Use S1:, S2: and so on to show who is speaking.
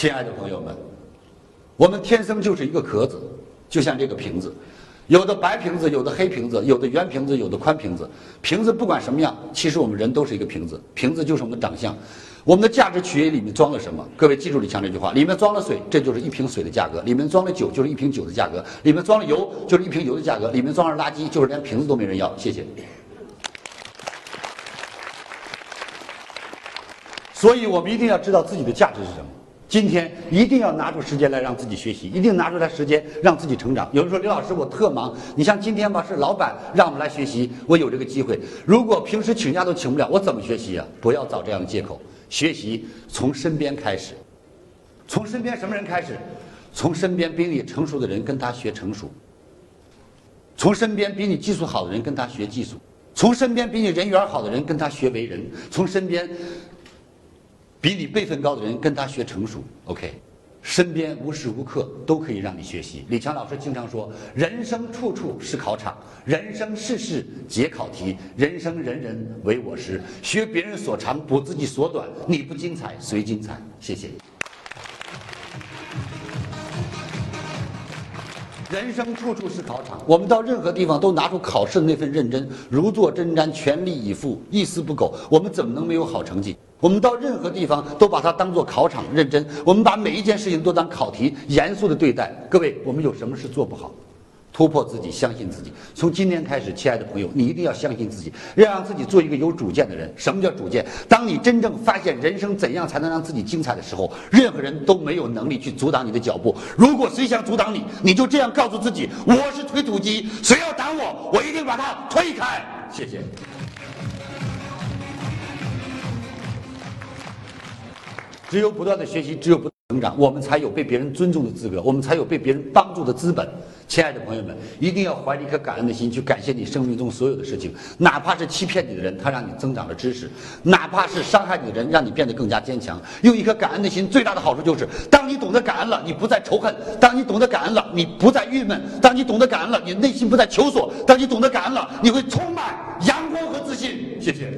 S1: 亲爱的朋友们，我们天生就是一个壳子，就像这个瓶子，有的白瓶子，有的黑瓶子，有的圆瓶子，有的宽瓶子。瓶子不管什么样，其实我们人都是一个瓶子，瓶子就是我们的长相。我们的价值取决于里面装了什么。各位记住李强这句话：里面装了水，这就是一瓶水的价格；里面装了酒，就是一瓶酒的价格；里面装了油，就是一瓶油的价格；里面装了垃圾，就是连瓶子都没人要。谢谢。所以我们一定要知道自己的价值是什么。今天一定要拿出时间来让自己学习，一定拿出来时间让自己成长。有人说刘老师我特忙，你像今天吧是老板让我们来学习，我有这个机会。如果平时请假都请不了，我怎么学习呀？不要找这样的借口。学习从身边开始，从身边什么人开始？从身边比你成熟的人跟他学成熟，从身边比你技术好的人跟他学技术，从身边比你人缘好的人跟他学为人，从身边。比你辈分高的人跟他学成熟，OK，身边无时无刻都可以让你学习。李强老师经常说：“人生处处是考场，人生事事皆考题，人生人人为我师。学别人所长，补自己所短。你不精彩，谁精彩？”谢谢。人生处处是考场，我们到任何地方都拿出考试的那份认真，如坐针毡，全力以赴，一丝不苟。我们怎么能没有好成绩？我们到任何地方都把它当做考场，认真。我们把每一件事情都当考题，严肃的对待。各位，我们有什么事做不好？突破自己，相信自己。从今天开始，亲爱的朋友，你一定要相信自己，要让自己做一个有主见的人。什么叫主见？当你真正发现人生怎样才能让自己精彩的时候，任何人都没有能力去阻挡你的脚步。如果谁想阻挡你，你就这样告诉自己：我是推土机，谁要挡我，我一定把他推开。谢谢。只有不断的学习，只有不断成长，我们才有被别人尊重的资格，我们才有被别人帮助的资本。亲爱的朋友们，一定要怀着一颗感恩的心去感谢你生命中所有的事情，哪怕是欺骗你的人，他让你增长了知识；哪怕是伤害你的人，让你变得更加坚强。用一颗感恩的心，最大的好处就是，当你懂得感恩了，你不再仇恨；当你懂得感恩了，你不再郁闷；当你懂得感恩了，你内心不再求索；当你懂得感恩了，你会充满阳光和自信。谢谢。